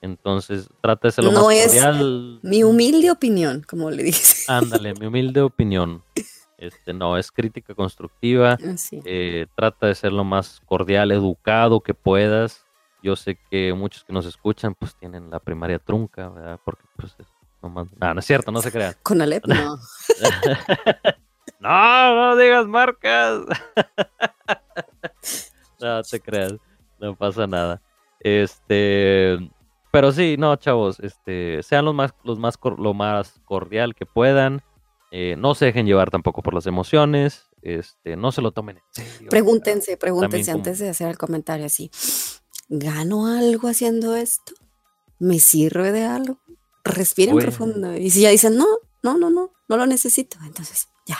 Entonces, trata de ser lo No más es cordial. Mi humilde opinión, como le dice. Ándale, mi humilde opinión. Este, no, es crítica constructiva. Sí. eh, trata de ser lo más cordial, educado que puedas. Yo sé que muchos que nos escuchan, pues tienen la primaria trunca, ¿verdad? Porque, pues, es nomás... No, no es cierto, no se crean. Con Alep, no. no, no digas marcas. no te creas, no pasa nada. Este, pero sí, no, chavos, este, sean los más, los más, lo más cordial que puedan. Eh, no se dejen llevar tampoco por las emociones. Este, no se lo tomen en serio. Pregúntense, pregúntense antes como- de hacer el comentario así. ¿Gano algo haciendo esto? ¿Me sirve de algo? Respiren Bueno. profundo. Y si ya dicen, no, no, no, no, no lo necesito, entonces ya.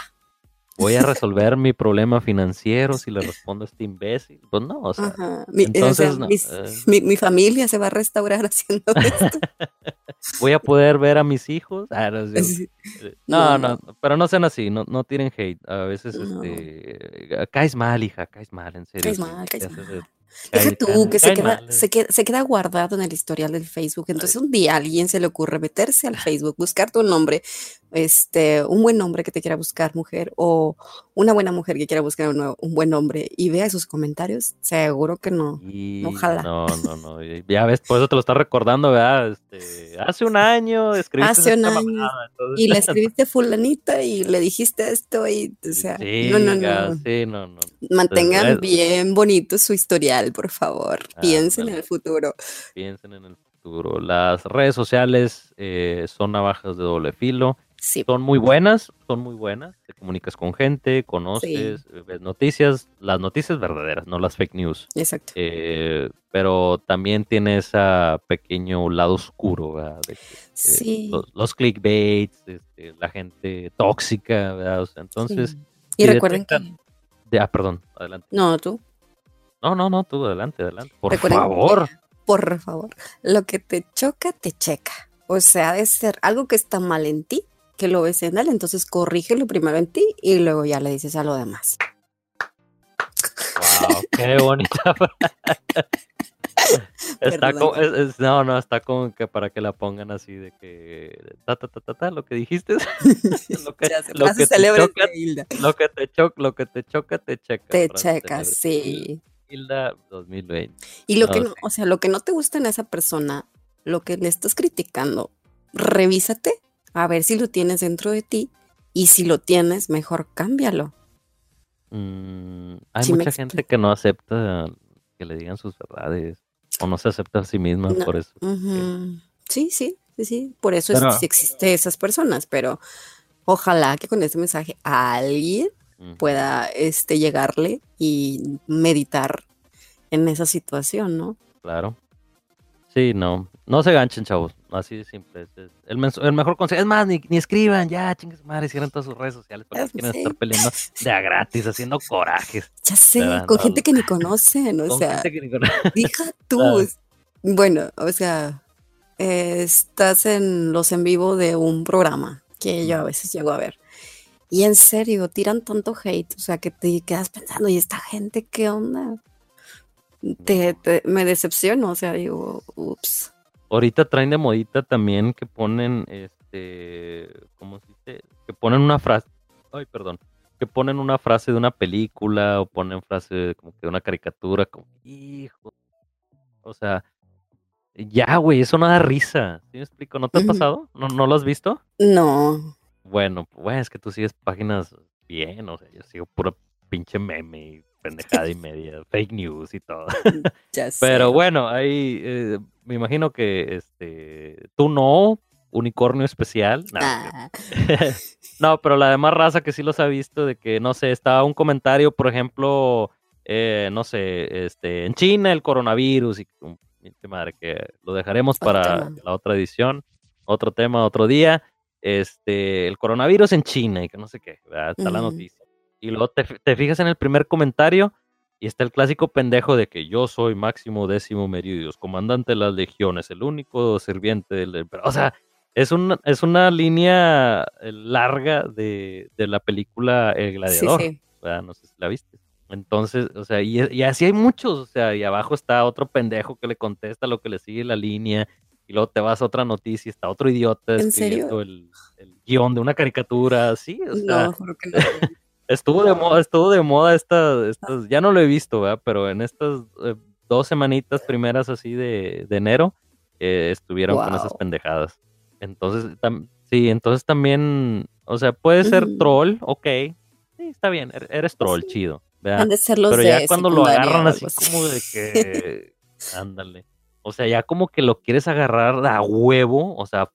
Voy a resolver mi problema financiero si le respondo a este imbécil. Pues no, o sea, Ajá. Mi, o sea, entonces no, mis- eh. mi, mi familia se va a restaurar haciendo esto. voy a poder ver a mis hijos. Ah, no, No, pero no sean así, no, no tiren hate. A veces, No. este, caes mal, hija, caes mal, en serio. Caes mal, caes mal. De- Deja tú, que se queda, se, queda, se queda guardado en el historial del Facebook. Entonces un día a alguien se le ocurre meterse al Facebook, buscar tu nombre, este, un buen nombre que te quiera buscar mujer o una buena mujer que quiera buscar un, buen hombre y vea esos comentarios, seguro que no. Y Ojalá. No, no, no. Ya ves, por eso te lo estás recordando, ¿verdad? Este, hace un año escribiste Hace un año, mamada, entonces- Y le escribiste fulanita y le dijiste esto y, o sea, Sí, no, no, no. sí, no, no. Mantengan Entonces, bien bonito su historial, por favor. Piensen en Ándale. el futuro. Piensen en el futuro. Las redes sociales eh, son navajas de doble filo. Sí, son muy buenas, son muy buenas. Te comunicas con gente, conoces, eh, ves noticias, las noticias verdaderas, no las fake news. exacto. Eh, pero también tiene ese pequeño lado oscuro, eh, los, los clickbaits, este, la gente tóxica, ¿verdad? O sea, entonces, sí. Y si recuerden que... detectan- ah, perdón, adelante. No, tú. No, no, no, tú, adelante, adelante. Por Recuerden favor. por favor, lo que te choca, te checa. O sea, de ser algo que está mal en ti, que lo ves en él, entonces corrígelo primero en ti y luego ya le dices a lo demás. Wow, qué bonita. Está como, es- es- no, no, está como que para que la pongan así de que ta ta ta ta, ta, lo que dijiste, lo que, Ya se lo frase que te célebre choca, lo que te choca, lo que te choca, te checa. Te checa, sí. Hilda 2020. Y lo que Ok. no, o sea, lo que no te gusta en esa persona, lo que le estás criticando, revísate a ver si lo tienes dentro de ti y si lo tienes, mejor cámbialo. Mm, hay Sí mucha gente que no acepta que le digan sus verdades o no se acepta a sí misma No. por eso. Sí, sí, sí, sí. Por eso es- Pero- sí existe esas personas, pero ojalá que con este mensaje alguien Pueda este, llegarle y meditar en esa situación, ¿no? Claro. Sí, no. No se ganchen, chavos. Así de simple. Es- el, mejor consejo. Es más, ni, ni escriban. Ya, chingues madre. Cierren todas sus redes sociales. Porque quieren estar peleando de a gratis, haciendo corajes. Ya sé, ¿Verdad? con No, gente que ni conocen, o Con sea, gente que ni con- deja tú. Bueno, o sea, eh, estás en los en vivo de un programa que yo a veces llego a ver. Y en serio, tiran tanto hate, o sea, que te quedas pensando, ¿y esta gente qué onda? Te, me decepciono, o sea, digo, ups. Ahorita traen de modita también que ponen, este, ¿cómo se dice? Que ponen una frase, ay, perdón, que ponen una frase de una película o ponen frase como que de una caricatura, como, hijo, o sea, ya, güey, eso no da risa. ¿Sí me explico? ¿No te ha pasado? ¿No, ¿No lo has visto? No. Bueno, pues es que tú sigues páginas bien, o sea, yo sigo pura pinche meme y pendejada y media, fake news y todo. Pero bueno, ahí eh, me imagino que este tú no, unicornio especial. Ah. no, pero la demás raza que sí los ha visto, de que no sé, estaba un comentario, por ejemplo, eh, no sé, este, en China el coronavirus y madre que lo dejaremos para la otra edición, otro tema, otro día. Este, el coronavirus en China y que no sé qué, está la noticia. Y luego te, te, fijas en el primer comentario y está el clásico pendejo de que yo soy Máximo Décimo Meridios, comandante de las legiones, el único sirviente del... O sea, es, un, es una línea eh, larga de, de la película El Gladiador. No sé si la viste. Entonces, o sea, y, así hay muchos, o sea, y abajo está otro pendejo que le contesta lo que le sigue la línea, y luego te vas a otra noticia, y está otro idiota escribiendo el, guion de una caricatura, sí, o sea. No, que no. estuvo de moda, estuvo de moda estas, ya no lo he visto, ¿verdad? Pero en estas eh, dos semanitas primeras así de, enero, eh, estuvieron con esas pendejadas. Entonces, sí, entonces también, o sea, puede ser troll, ok, sí, está bien, er, eres troll, chido pero ya cuando lo agarran así como de que, ándale. O sea, ya como que lo quieres agarrar a huevo, o sea,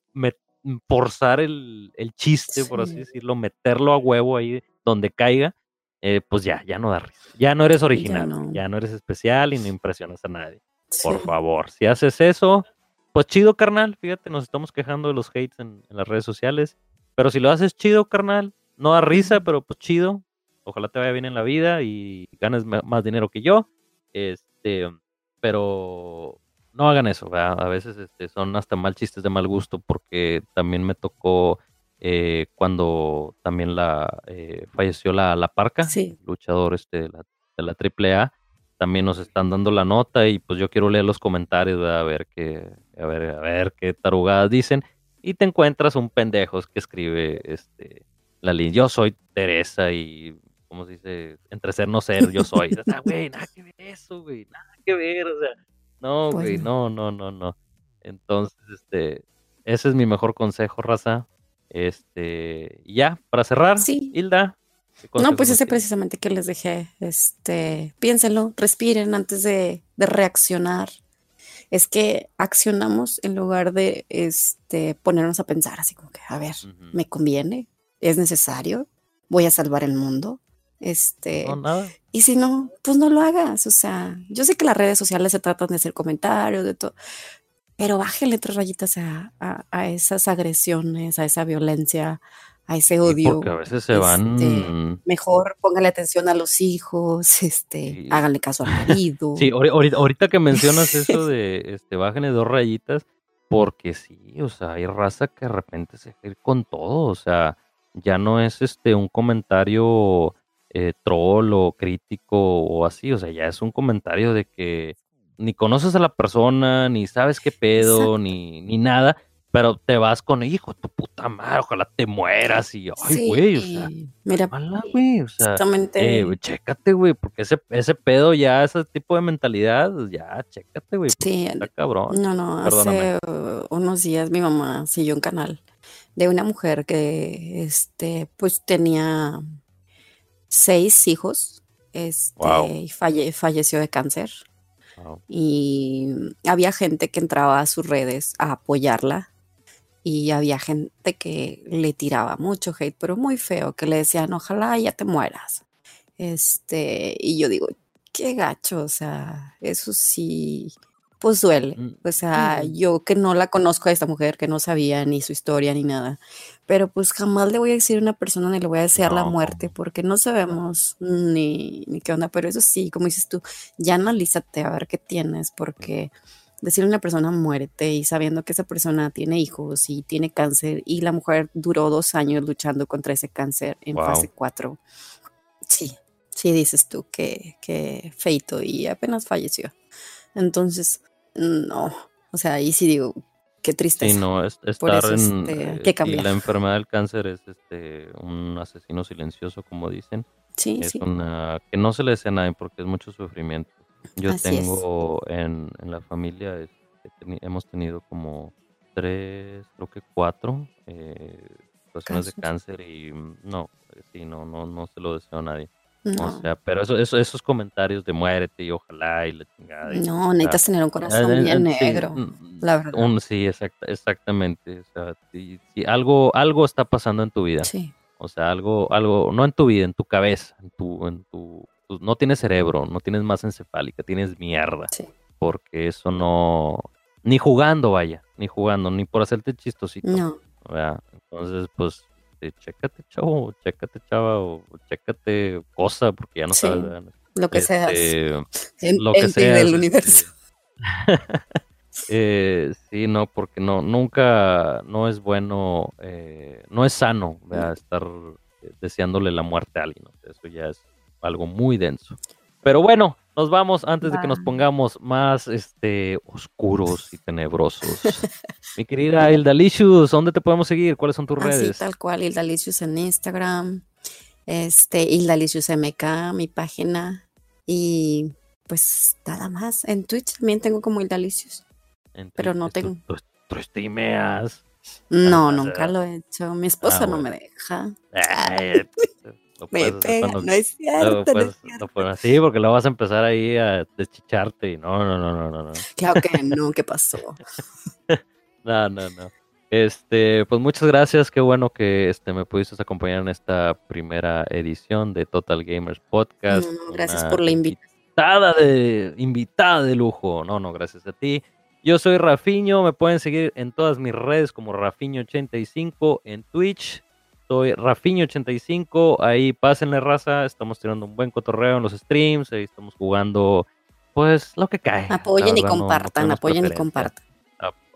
forzar el, chiste, por así decirlo, meterlo a huevo ahí donde caiga, eh, pues ya, ya no da risa. Ya no eres original, ya no, eres especial y no impresionas a nadie. Por favor, si haces eso, pues chido, carnal. Fíjate, nos estamos quejando de los hates en, en las redes sociales. Pero si lo haces chido, carnal, no da risa, pero pues chido, ojalá te vaya bien en la vida y ganes más dinero que yo. Este, pero no hagan eso, a veces este, son hasta mal chistes de mal gusto porque también me tocó eh, cuando también la eh, falleció la, la Parca, luchador este de la, de la AAA, también nos están dando la nota y pues yo quiero leer los comentarios a ver qué a ver a ver qué tarugadas dicen y te encuentras un pendejo que escribe este la línea yo soy Teresa y ¿cómo se dice? Entre ser no ser, yo soy. O sea, güey, nada que ver eso, güey, nada que ver, o sea, no, pues güey, no, no, no, no. Entonces, este, ese es mi mejor consejo, raza. Este, ya, para cerrar, sí. Hilda. No, pues ese precisamente que les dejé, este, piénsenlo, respiren antes de, de reaccionar. Es que accionamos en lugar de este, ponernos a pensar así como que, a ver, ¿me conviene? ¿Es necesario? ¿Voy a salvar el mundo? Este, y si no, pues no lo hagas. O sea, yo sé que las redes sociales se tratan de hacer comentarios, de todo, pero bájale tres rayitas a, a, esas agresiones, a esa violencia, a ese odio. porque a veces se van. Este, mejor póngale atención a los hijos, este, háganle caso al marido. Sí, ahorita, que mencionas eso de este, bájenle dos rayitas, porque sí, o sea, hay raza que de repente se quiere con todo, o sea, ya no es este un comentario eh, troll o crítico o así, o sea, ya es un comentario de que ni conoces a la persona, ni sabes qué pedo, ni, ni nada, pero te vas con, hijo, tu puta madre, ojalá te mueras y, ay, güey, o sea, mira, güey, o sea, eh, chécate, güey, porque ese, ese pedo ya, ese tipo de mentalidad, ya, chécate, güey, sí, está cabrón. No, no, hace unos días mi mamá siguió un canal de una mujer que, este, pues tenía seis hijos este, y falleció de cáncer. Y había gente que entraba a sus redes a apoyarla y había gente que le tiraba mucho hate, pero muy feo, que le decían, ojalá ya te mueras. Este, y yo digo, qué gacho, o sea, eso sí, pues duele. Mm, o sea, yo que no la conozco a esta mujer, que no sabía ni su historia ni nada, pero pues jamás le voy a decir a una persona ni le voy a desear la muerte porque no sabemos ni, ni qué onda, pero eso sí, como dices tú, ya analízate a ver qué tienes porque decirle a una persona muérete y sabiendo que esa persona tiene hijos y tiene cáncer y la mujer duró dos años luchando contra ese cáncer en fase 4. Sí, sí dices tú que, que feito y apenas falleció. Entonces, no, o sea, ahí sí digo, qué triste. Sí, no, es, estar en... Este, eh, la enfermedad del cáncer es este un asesino silencioso, como dicen. Sí, es sí. una que no se le desea a nadie porque es mucho sufrimiento. Yo tengo en, en, la familia, este, hemos tenido como tres, creo que cuatro eh, personas de cáncer y mm, no, sí, no, no, no se lo deseo a nadie. O sea, pero eso, eso, esos comentarios de muérete y ojalá y la chingada. no, necesitas tener un corazón bien negro, mm, la verdad. Un, sí, exactamente. O sea, si, algo, algo está pasando en tu vida. Sí. O sea, algo, algo, no en tu vida, en tu cabeza, en tu, en tu, no tienes cerebro, no tienes masa encefálica, tienes mierda. Sí. Porque eso no, ni jugando vaya, ni jugando, ni por hacerte chistosito. No. Sea, entonces, pues, este, chécate, chavo, chécate, chava, o chécate cosa, porque ya no sabes. Lo que sea. Este, lo que sea. del este, universo. eh, sí, no, porque no, nunca, no es bueno, eh, no es sano, estar deseándole la muerte a alguien. Eso ya es algo muy denso. Pero bueno, nos vamos antes de que nos pongamos más este, oscuros y tenebrosos. Mi querida Hilda Licious, ¿dónde te podemos seguir? ¿Cuáles son tus redes? tal cual, Hilda Licious en Instagram, este, Hilda Licious MK, mi página, y pues nada más. En Twitch también tengo como Hilda Licious, pero no tengo. ¿Tú, tú? No, nunca lo he hecho. Mi esposa ah, no me deja. No me pega, no es cierto. No, sí, porque lo vas a empezar ahí a deschicharte y no, no, no, no, no. Claro que no, ¿qué pasó? no, no, no. Este, pues muchas gracias, qué bueno que este, me pudiste acompañar en esta primera edición de Total Gamers Podcast. gracias por la invitación. Invitada de, invitada de lujo. No, no, gracias a ti. Yo soy Rafiño, me pueden seguir en todas mis redes como Rafiño85 en Twitch, soy Rafiño85, ahí pásenle raza, estamos teniendo un buen cotorreo en los streams, ahí estamos jugando pues lo que cae. Apoyen y compartan, apoyen y compartan.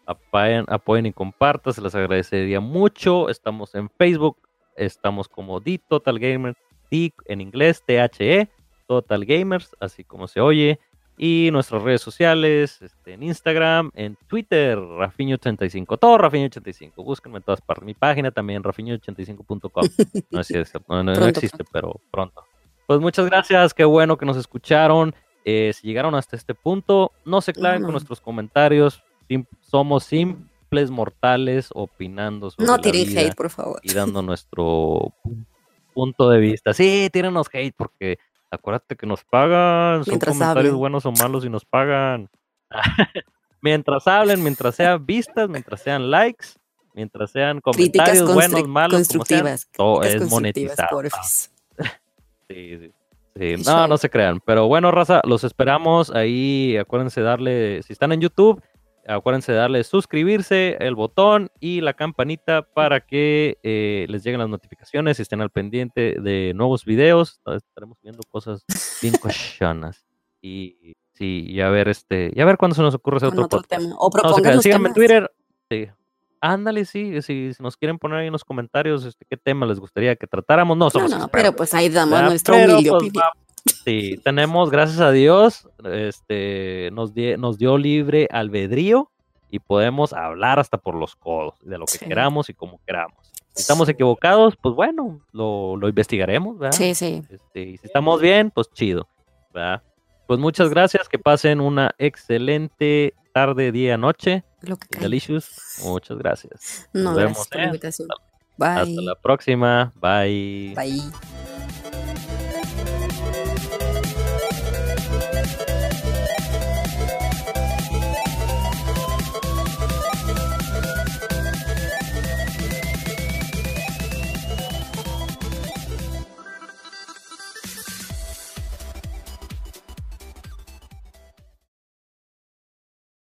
Apoyen, apoyen y compartan, se les agradecería mucho. Estamos en Facebook, estamos como The Total Gamers, D en inglés, THE, Total Gamers, así como se oye. Y nuestras redes sociales, este, en Instagram, en Twitter, Rafiño85, todo Rafiño85, búsquenme en todas partes. Mi página también, rafiño85.com. No, es no, no, existe, pero pronto. Pues muchas gracias, qué bueno que nos escucharon. Eh, si llegaron hasta este punto, no se claven con nuestros comentarios. somos simples mortales opinando sobre no la vida hate, por favor. y dando nuestro punto de vista. Sí, tírenos hate porque Acuérdate que nos pagan, son comentarios buenos o malos y nos pagan. mientras hablen, mientras sean vistas, mientras sean likes, mientras sean comentarios buenos, malos, constructivas, todo es monetizado. sí, sí. Sí, no, no se crean. Pero bueno, raza, los esperamos ahí. Acuérdense darle, si están en YouTube, Acuérdense de darle suscribirse, el botón y la campanita para que eh, les lleguen las notificaciones y estén al pendiente de nuevos videos. Estaremos viendo cosas bien cochonas. Y sí, y a ver, este, y a ver cuándo se nos ocurre ese otro, Tema. O propongan Síganme en Twitter. Sí. Ándale, sí, si, nos quieren poner ahí en los comentarios este, qué tema les gustaría que tratáramos. No, somos no, no pero pues ahí damos nuestro humilde pues, Sí, tenemos, gracias a Dios, este, nos, nos dio libre albedrío y podemos hablar hasta por los codos de lo que queramos y como queramos. Si estamos equivocados, pues bueno, lo, investigaremos, ¿verdad? Sí, sí. Este, y si estamos bien, pues chido, ¿verdad? Pues muchas gracias, que pasen una excelente tarde, día, noche. Lo que Delicious, muchas gracias. Nos vemos. Por la invitación. Bye. Hasta la próxima. Bye. Bye.